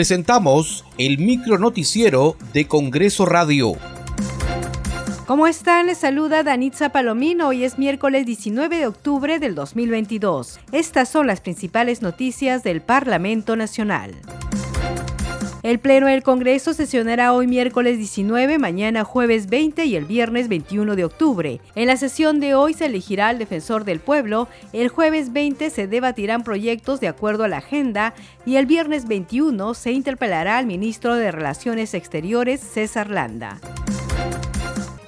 presentamos el micro noticiero de Congreso Radio. ¿Cómo están? Les saluda Danitza Palomino. Hoy es miércoles 19 de octubre del 2022. Estas son las principales noticias del Parlamento Nacional. El Pleno del Congreso sesionará hoy miércoles 19, mañana jueves 20 y el viernes 21 de octubre. En la sesión de hoy se elegirá al defensor del pueblo, el jueves 20 se debatirán proyectos de acuerdo a la agenda y el viernes 21 se interpelará al ministro de Relaciones Exteriores, César Landa.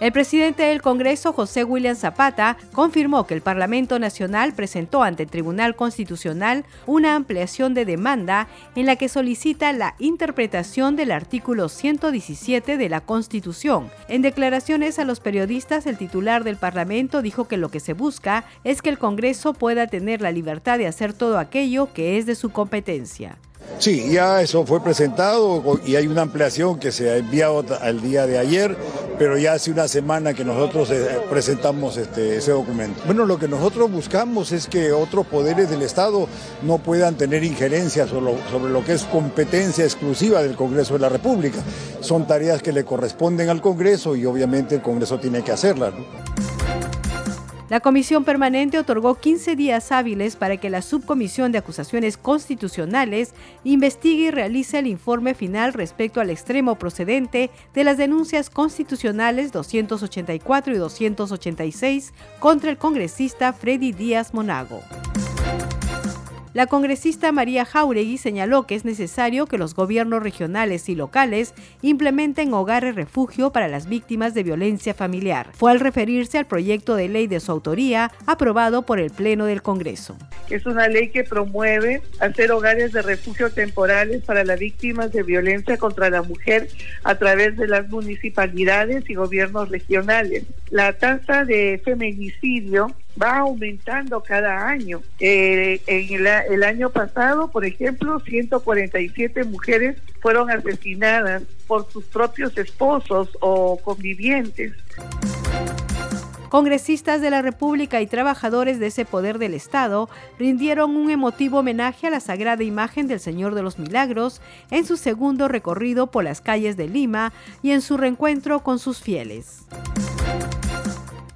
El presidente del Congreso, José William Zapata, confirmó que el Parlamento Nacional presentó ante el Tribunal Constitucional una ampliación de demanda en la que solicita la interpretación del artículo 117 de la Constitución. En declaraciones a los periodistas, el titular del Parlamento dijo que lo que se busca es que el Congreso pueda tener la libertad de hacer todo aquello que es de su competencia. Sí, ya eso fue presentado y hay una ampliación que se ha enviado al día de ayer, pero ya hace una semana que nosotros eh, presentamos este, ese documento. Bueno, lo que nosotros buscamos es que otros poderes del Estado no puedan tener injerencia sobre lo, sobre lo que es competencia exclusiva del Congreso de la República. Son tareas que le corresponden al Congreso y obviamente el Congreso tiene que hacerlas. La comisión permanente otorgó 15 días hábiles para que la subcomisión de acusaciones constitucionales investigue y realice el informe final respecto al extremo procedente de las denuncias constitucionales 284 y 286 contra el congresista Freddy Díaz Monago. La congresista María Jauregui señaló que es necesario que los gobiernos regionales y locales implementen hogares refugio para las víctimas de violencia familiar. Fue al referirse al proyecto de ley de su autoría aprobado por el Pleno del Congreso. Es una ley que promueve hacer hogares de refugio temporales para las víctimas de violencia contra la mujer a través de las municipalidades y gobiernos regionales. La tasa de feminicidio va aumentando cada año. Eh, en el, año pasado, por ejemplo, 147 mujeres fueron asesinadas por sus propios esposos o convivientes. Congresistas de la República y trabajadores de ese poder del Estado rindieron un emotivo homenaje a la sagrada imagen del Señor de los Milagros en su segundo recorrido por las calles de Lima y en su reencuentro con sus fieles.